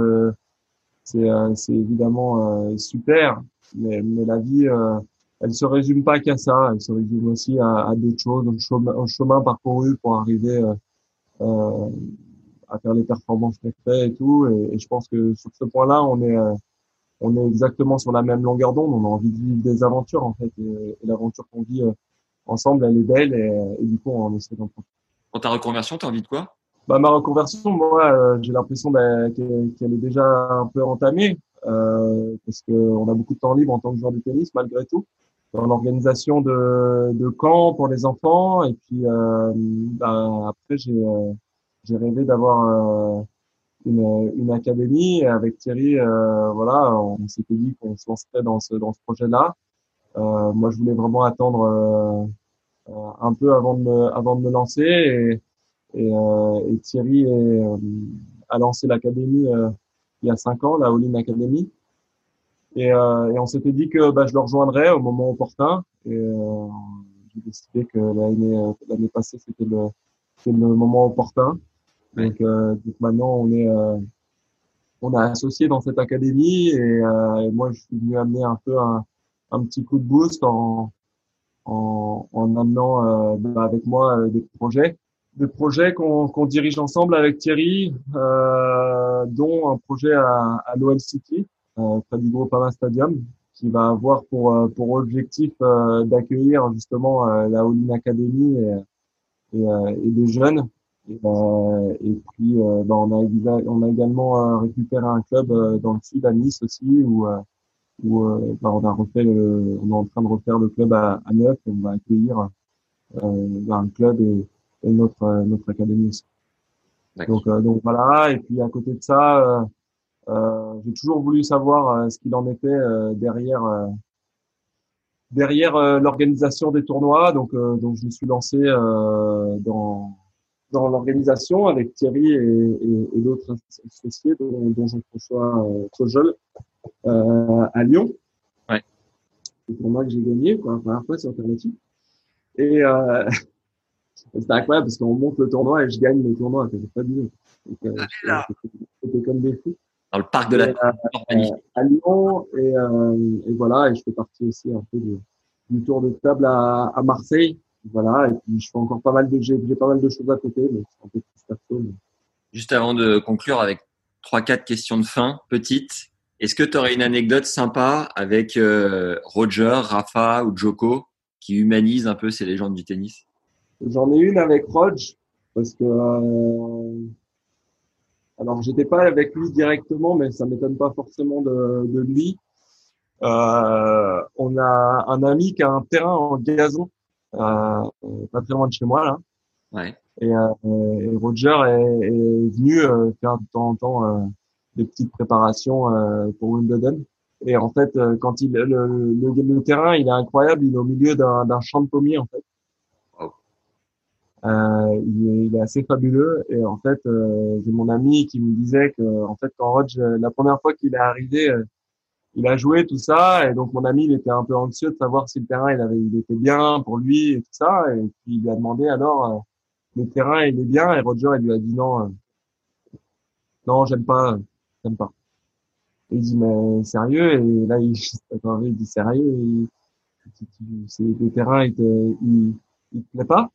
c'est c'est évidemment super mais, mais la vie, euh, elle se résume pas qu'à ça. Elle se résume aussi à, à d'autres choses, un chemin, un chemin, parcouru pour arriver euh, euh, à faire les performances qu'on fait et tout. Et, et, je pense que sur ce point-là, on est euh, on est exactement sur la même longueur d'onde. On a envie de vivre des aventures en fait. Et, et l'aventure qu'on vit euh, ensemble, elle est belle et, et du coup, on essaie d'en profiter. Dans ta reconversion, tu as envie de quoi? Bah, ma reconversion, moi, j'ai l'impression bah, qu'elle est déjà un peu entamée euh, parce qu'on a beaucoup de temps libre en tant que joueur de tennis malgré tout dans l'organisation de, de camps pour les enfants et puis euh, bah, après j'ai euh, rêvé d'avoir euh, une, académie avec Thierry euh, voilà on s'était dit qu'on se lancerait dans ce dans ce projet là euh, moi je voulais vraiment attendre un peu avant de me avant de me lancer et et, Thierry a lancé l'académie il y a cinq ans, la All Academy. Et, euh, on s'était dit que bah, je le rejoindrais au moment opportun. Et euh, j'ai décidé que l'année euh, l'année passée c'était le le moment opportun. Donc, euh, donc maintenant on est euh, on a associé dans cette académie et, et, moi je suis venu amener un peu un, un petit coup de boost en en, en amenant bah, avec moi des projets des projets qu'on dirige ensemble avec Thierry, euh, dont un projet à, à l'OL City, euh, près du Groupama Stadium, qui va avoir pour, euh, pour objectif euh, d'accueillir justement euh, la All Academy et, et, et, des jeunes. Et, et puis, bah, on, a, on a également récupéré un club dans le sud, à Nice aussi, où, où bah, on, a refait le, on est en train de refaire le club à, à neuf et on va accueillir un club et et notre euh, notre académie aussi. Donc euh, donc voilà et puis à côté de ça euh, j'ai toujours voulu savoir ce qu'il en était derrière derrière l'organisation des tournois. Donc, donc je me suis lancé dans dans l'organisation avec Thierry et, et, et d'autres associés, dont, dont Jean-François euh, à Lyon. Ouais. C'est pour moi que j'ai gagné pour la première fois sur Alternative. Et, euh, c'était incroyable parce qu'on monte le tournoi et je gagne le tournoi. C'était fabuleux. Euh, c'était comme des fous. Dans le parc de la euh, à Lyon et, euh, et, voilà et je fais partie aussi un peu de, du tour de table à, à, Marseille voilà et puis je fais encore pas mal de j'ai pas mal de choses à côté mais c'est un peu plus perso mais... juste avant de conclure avec trois quatre questions de fin petites est-ce que tu aurais une anecdote sympa avec euh, Roger Rafa ou Joko qui humanise un peu ces légendes du tennis? J'en ai une avec Rodge parce que euh, alors j'étais pas avec lui directement, mais ça m'étonne pas forcément de, de lui. Euh, on a un ami qui a un terrain en gazon, pas très loin de chez moi là. Ouais. Et, euh, et Roger est, est venu euh, faire de temps en temps euh, des petites préparations euh, pour Wimbledon. Et en fait, euh, quand il le, le, le terrain, il est incroyable. Il est au milieu d'un champ de pommiers en fait. Wow. Euh, il, est, il est assez fabuleux. Et en fait, euh, j'ai mon ami qui me disait que en fait, quand Roger, la première fois qu'il est arrivé, euh, il a joué tout ça. Et donc mon ami, il était un peu anxieux de savoir si le terrain, il avait, il était bien pour lui et tout ça. Et puis il lui a demandé alors, euh, le terrain, il est bien. Et Roger, il lui a dit non, euh, non, j'aime pas, j'aime pas. Et il dit mais sérieux et là il, il dit sérieux c'est le terrain il te il, il te plaît pas?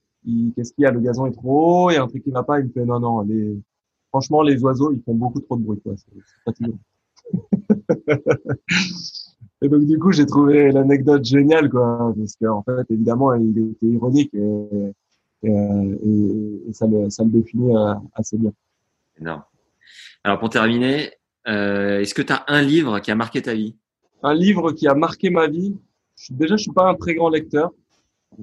Qu'est-ce qu'il y a le gazon est trop haut et un truc qui va pas? Il me fait non non les franchement les oiseaux ils font beaucoup trop de bruit quoi c'est fatigant et donc du coup j'ai trouvé l'anecdote géniale quoi parce qu'en fait évidemment il était ironique et, et, et, et ça le ça le définit euh, assez bien Énorme. Alors pour terminer, euh, est-ce que tu as un livre qui a marqué ta vie? Un livre qui a marqué ma vie? Je, déjà, je suis pas un très grand lecteur.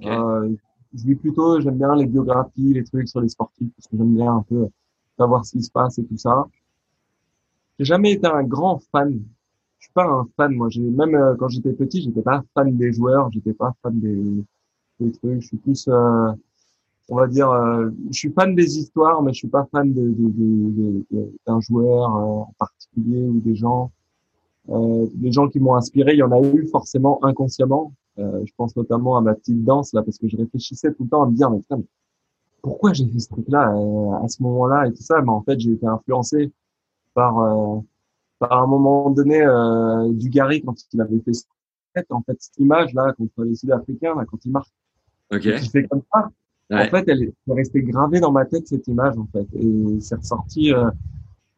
Euh, je lis plutôt, j'aime bien les biographies, les trucs sur les sportifs, parce que j'aime bien un peu savoir ce qui se passe et tout ça. J'ai jamais été un grand fan. Je suis pas un fan, moi. J'ai même euh, quand j'étais petit, j'étais pas fan des joueurs, j'étais pas fan des, des trucs. Je suis plus, euh, on va dire, euh, je suis fan des histoires, mais je suis pas fan de, de, de- d'un joueur euh, en particulier ou des gens. Euh, les gens qui m'ont inspiré, il y en a eu forcément inconsciemment. Euh, je pense notamment à ma petite danse là, parce que je réfléchissais tout le temps à me dire, mais pourquoi j'ai fait ce truc-là à ce moment-là et tout ça? Mais en fait, j'ai été influencé par euh, par un moment donné euh, du Gary quand il avait fait cette- en fait cette image là contre les Sud-Africains là, quand il marque, Ok. il fait comme ça. Ouais. En fait, elle est restée gravée dans ma tête cette image en fait, et c'est ressorti euh,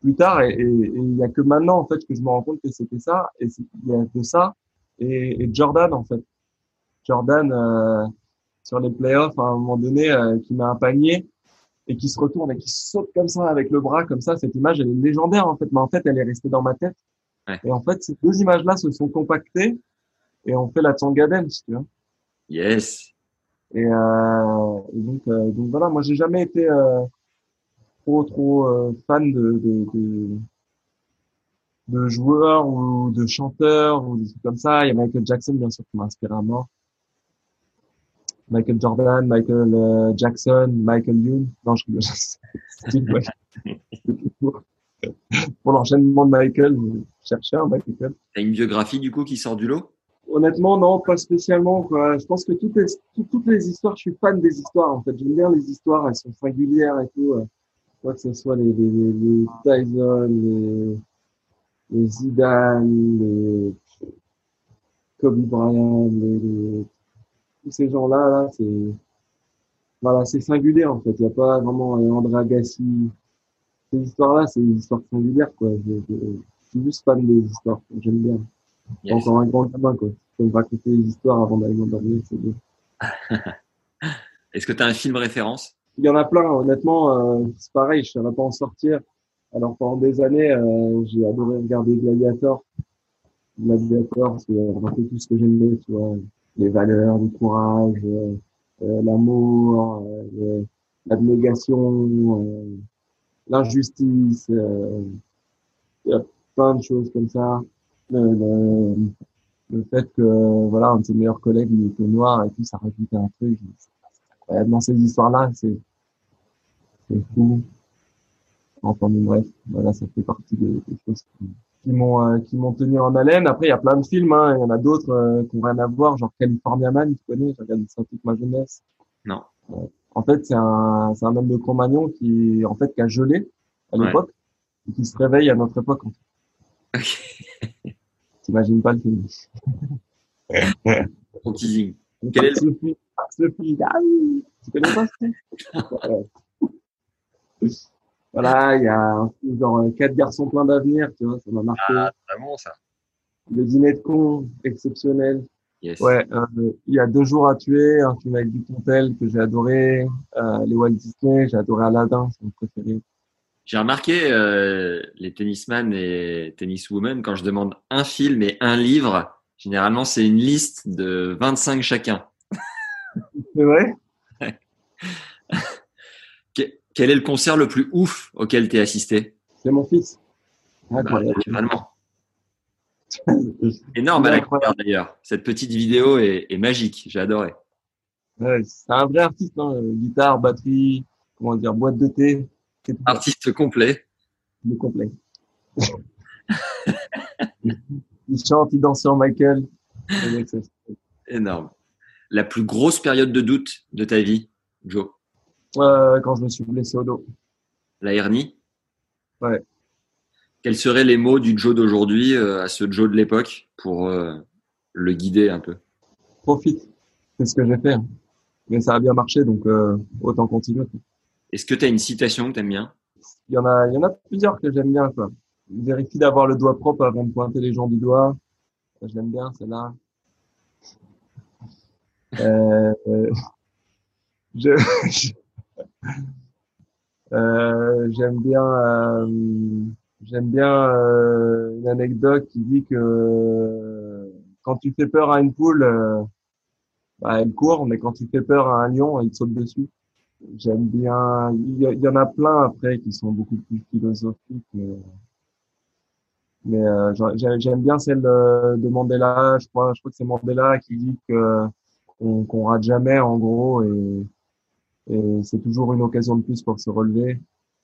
plus tard. Et il y a que maintenant en fait que je me rends compte que c'était ça. Et il y a de ça et, et Jordan en fait. Jordan euh, sur les playoffs à un moment donné euh, qui met un panier et qui se retourne et qui saute comme ça avec le bras comme ça. Cette image elle est légendaire en fait, mais en fait elle est restée dans ma tête. Ouais. Et en fait ces deux images là se sont compactées et on fait la Tsonga Dance, tu vois. Yes. Et, euh, et donc, euh, donc voilà, moi j'ai jamais été euh, trop trop fan de, de, de de joueurs ou de chanteurs ou des trucs comme ça. Il y a Michael Jackson bien sûr qui m'a inspiré à mort. Michael Jordan, Michael euh, Jackson, Michael Youn. Non, je rigole. C'était pour, l'enchaînement de Michael, je cherchais un Michael. T'as une biographie du coup qui sort du lot? Honnêtement, non, pas spécialement. Quoi. Je pense que toutes les, tout- toutes les histoires, je suis fan des histoires. En fait, j'aime bien les histoires. Elles sont singulières et tout. euh. Quoi que ce soit les, les, les, les Tyson, les, les Zidane, les Kobe Bryant, les, les- tous ces gens-là, là, c'est voilà, c'est singulier en fait. Il n'y a pas vraiment euh, André Agassi. Ces histoires-là, c'est des histoires singulières. Quoi. Je, je, je suis juste fan des histoires. J'aime bien. Yes. Encore un grand gamin, quoi. Je peux me raconter des histoires avant d'aller m'endormir, c'est bien. Est-ce que tu as un film référence? Il y en a plein, honnêtement, euh, c'est pareil, je ne saurais pas en sortir. Alors pendant des années, euh, j'ai adoré regarder Gladiator. Gladiator, c'est un peu tout ce que j'aimais, tu vois. Les valeurs, le courage, euh, euh, l'amour, euh, l'abnégation, l'injustice. Il y a plein de choses comme ça. Le, le, fait que voilà un de ses meilleurs collègues il était noir et tout ça rajoute un truc dans ces histoires là c'est c'est fou enfin bref voilà ça fait partie des, des choses qui, qui m'ont euh, qui m'ont tenu en haleine après il y a plein de films hein. il y en a d'autres euh, qui ont rien à voir genre California Man tu connais j'ai regardé ça toute ma jeunesse Non. Ouais. en fait c'est un c'est un homme de Cro-Magnon qui en fait qui a gelé à Ouais. l'époque et qui se réveille à notre époque en fait. Ok. t'imagines pas le film Ton teasing. Quel est le- Sophie, ah oui, tu connais pas ça? Voilà. Voilà, il y a genre euh, quatre garçons pleins d'avenir, tu vois, ça m'a marqué. Ah, vraiment ça. Le dîner de con, exceptionnel. Yes. Ouais, euh, il y a deux jours à tuer, un film avec du Pontel que j'ai adoré, euh, les Walt Disney, j'ai adoré Aladdin, c'est mon préféré. J'ai remarqué euh, les tennisman et tenniswomen quand je demande un film et un livre, généralement c'est une liste de 25 chacun. C'est vrai? Quel est le concert le plus ouf auquel tu es assisté? C'est mon fils. bah, Énorme à la d'ailleurs. Cette petite vidéo est, est magique. J'ai adoré. Ouais, c'est un vrai artiste. Hein. Guitare, batterie, comment dire, boîte de thé. Artiste complet. Le complet. il chante, il danse sur Michael. Énorme. La plus grosse période de doute de ta vie, Joe? Euh, Quand je me suis blessé au dos. La hernie? Ouais. Quels seraient les mots du Joe d'aujourd'hui euh, à ce Joe de l'époque pour euh, le guider un peu? Profite. C'est ce que j'ai fait. Hein. Mais ça a bien marché, donc euh, autant continuer. Est-ce que tu as une citation que tu aimes bien? Il y, en a, il y en a plusieurs que j'aime bien. Quoi. Vérifie d'avoir le doigt propre avant de pointer les gens du doigt. Je l'aime bien, celle-là. Euh, je, euh, j'aime bien, euh, j'aime bien euh, une anecdote qui dit que quand tu fais peur à une poule, bah, elle court, mais quand tu fais peur à un lion, il saute dessus. J'aime bien. Il y, en a plein après qui sont beaucoup plus philosophiques. Mais, j'aime bien celle de Mandela. Je crois, je crois que c'est Mandela qui dit que qu'on rate jamais en gros et, et c'est toujours une occasion de plus pour se relever.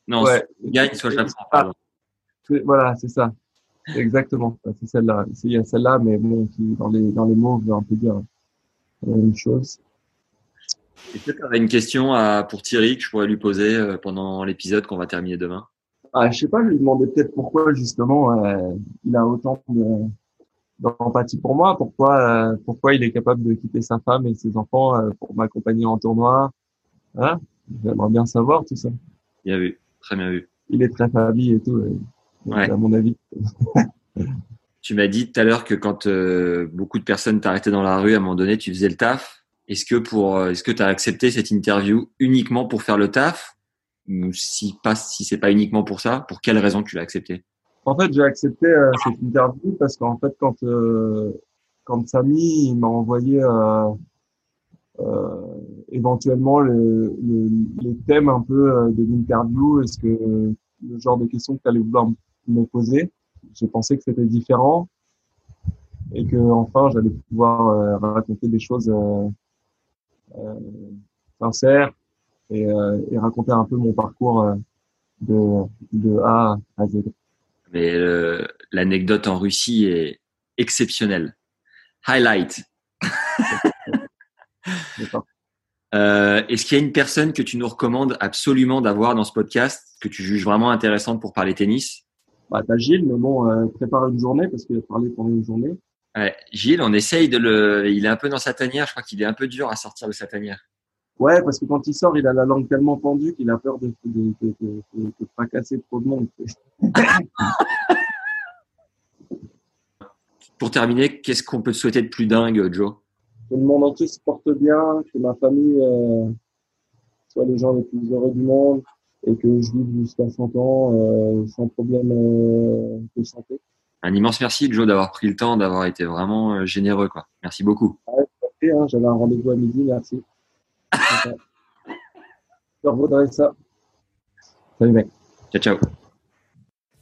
Non, ouais. soit gagne, soit j'apprends. voilà, c'est ça. Exactement. C'est celle-là. Il y a celle-là, mais bon, qui dans les dans les mots veut un peu dire la même chose. Est-ce que tu avais une question à, pour Thierry que je pourrais lui poser euh, pendant l'épisode qu'on va terminer demain? Ah, Je sais pas, je lui demandais peut-être pourquoi justement euh, il a autant d'empathie pour moi, pourquoi euh, pourquoi il est capable de quitter sa femme et ses enfants euh, pour m'accompagner en tournoi. Hein J'aimerais bien savoir tout ça. Bien vu, très bien vu. Il est très famille et tout, ouais. à mon avis. tu m'as dit tout à l'heure que quand beaucoup de personnes t'arrêtaient dans la rue, à un moment donné, tu faisais le taf. Est-ce que pour, euh, est-ce que tu as accepté cette interview uniquement pour faire le taf? Ou si pas, si c'est pas uniquement pour ça, pour quelle raison tu l'as accepté? En fait, j'ai accepté euh, cette interview parce qu'en fait, quand euh, quand Samy m'a envoyé euh, euh, éventuellement le, le, les thèmes un peu de l'interview, est-ce que le genre de questions que tu allais vouloir me poser, j'ai pensé que c'était différent et que enfin j'allais pouvoir raconter des choses euh, sincère et, euh, et, raconter un peu mon parcours euh, de, de A à Z. Mais l'anecdote en Russie est exceptionnelle. Highlight. Euh, Est-ce qu'il y a une personne que tu nous recommandes absolument d'avoir dans ce podcast, que tu juges vraiment intéressante pour parler tennis? Bah, T'as Gilles, mais bon, euh, prépare une journée parce qu'il a parlé pendant une journée. Ouais, Gilles, on essaye de le. Il est un peu dans sa tanière. Je crois qu'il est un peu dur à sortir de sa tanière. Ouais, parce que quand il sort, il a la langue tellement pendue qu'il a peur de, de, de, de, de fracasser trop de monde. Pour terminer, qu'est-ce qu'on peut te souhaiter de plus dingue, Joe? Que le monde entier se porte bien, que ma famille euh, soit les gens les plus heureux du monde et que je vive jusqu'à 100 ans euh, sans problème euh, de santé un immense merci, Joe, d'avoir pris le temps, d'avoir été vraiment généreux. Quoi. Merci beaucoup. Ouais, hein, J'avais un rendez-vous à midi, merci. Je revaudrai ça. Salut, mec. Ciao, ciao.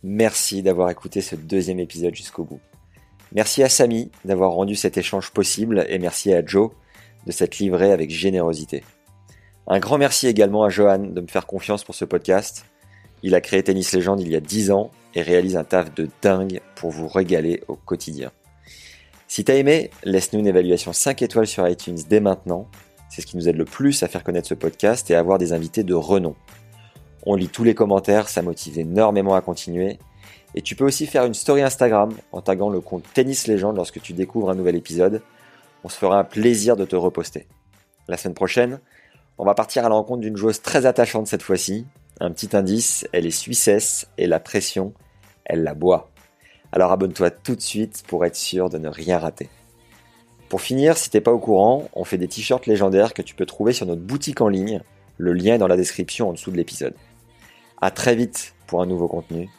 Merci d'avoir écouté ce deuxième épisode jusqu'au bout. Merci à Samy d'avoir rendu cet échange possible et merci à Joe de s'être livré avec générosité. Un grand merci également à Johan de me faire confiance pour ce podcast. Il a créé Tennis Légende il y a 10 ans et réalise un taf de dingue pour vous régaler au quotidien. Si t'as aimé, laisse-nous une évaluation 5 étoiles sur iTunes dès maintenant. C'est ce qui nous aide le plus à faire connaître ce podcast et à avoir des invités de renom. On lit tous les commentaires, ça motive énormément à continuer. Et tu peux aussi faire une story Instagram en taguant le compte Tennis Légende lorsque tu découvres un nouvel épisode. On se fera un plaisir de te reposter. La semaine prochaine, on va partir à la rencontre d'une joueuse très attachante cette fois-ci. Un petit indice, elle est suissesse et la pression, elle la boit. Alors abonne-toi tout de suite pour être sûr de ne rien rater. Pour finir, si t'es pas au courant, on fait des t-shirts légendaires que tu peux trouver sur notre boutique en ligne. Le lien est dans la description en dessous de l'épisode. À très vite pour un nouveau contenu